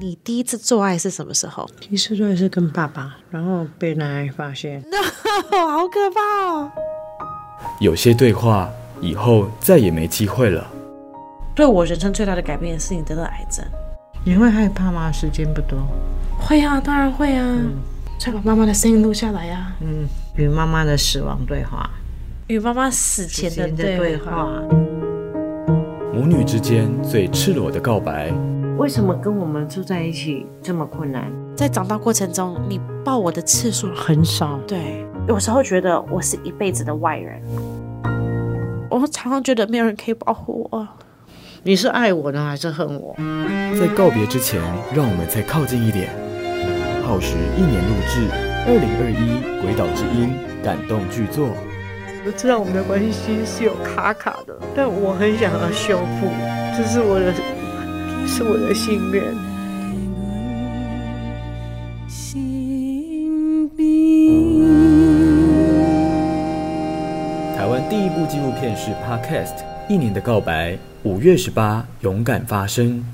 你第一次做爱是什么时候？第一次做爱是跟爸爸，然后被奶奶发现，好可怕哦！有些对话以后再也没机会了。对我人生最大的改变是你得了癌症，你会害怕吗？时间不多。会啊，当然会啊。嗯，再把妈妈的声音录下来呀。嗯，与妈妈的死亡对话，与妈妈死前的对话，母女之间最赤裸的告白。为什么跟我们住在一起这么困难？在长大过程中，你抱我的次数很少。对，有时候觉得我是一辈子的外人。我常常觉得没有人可以保护我。你是爱我呢，还是恨我？在告别之前，让我们再靠近一点。耗时一年录制，二零二一鬼岛之音感动剧作。我知道我们的关系是有卡卡的，但我很想要修复，这是我的。是我的心愿。台湾第一部纪录片是 Podcast《一年的告白》，五月十八，勇敢发声。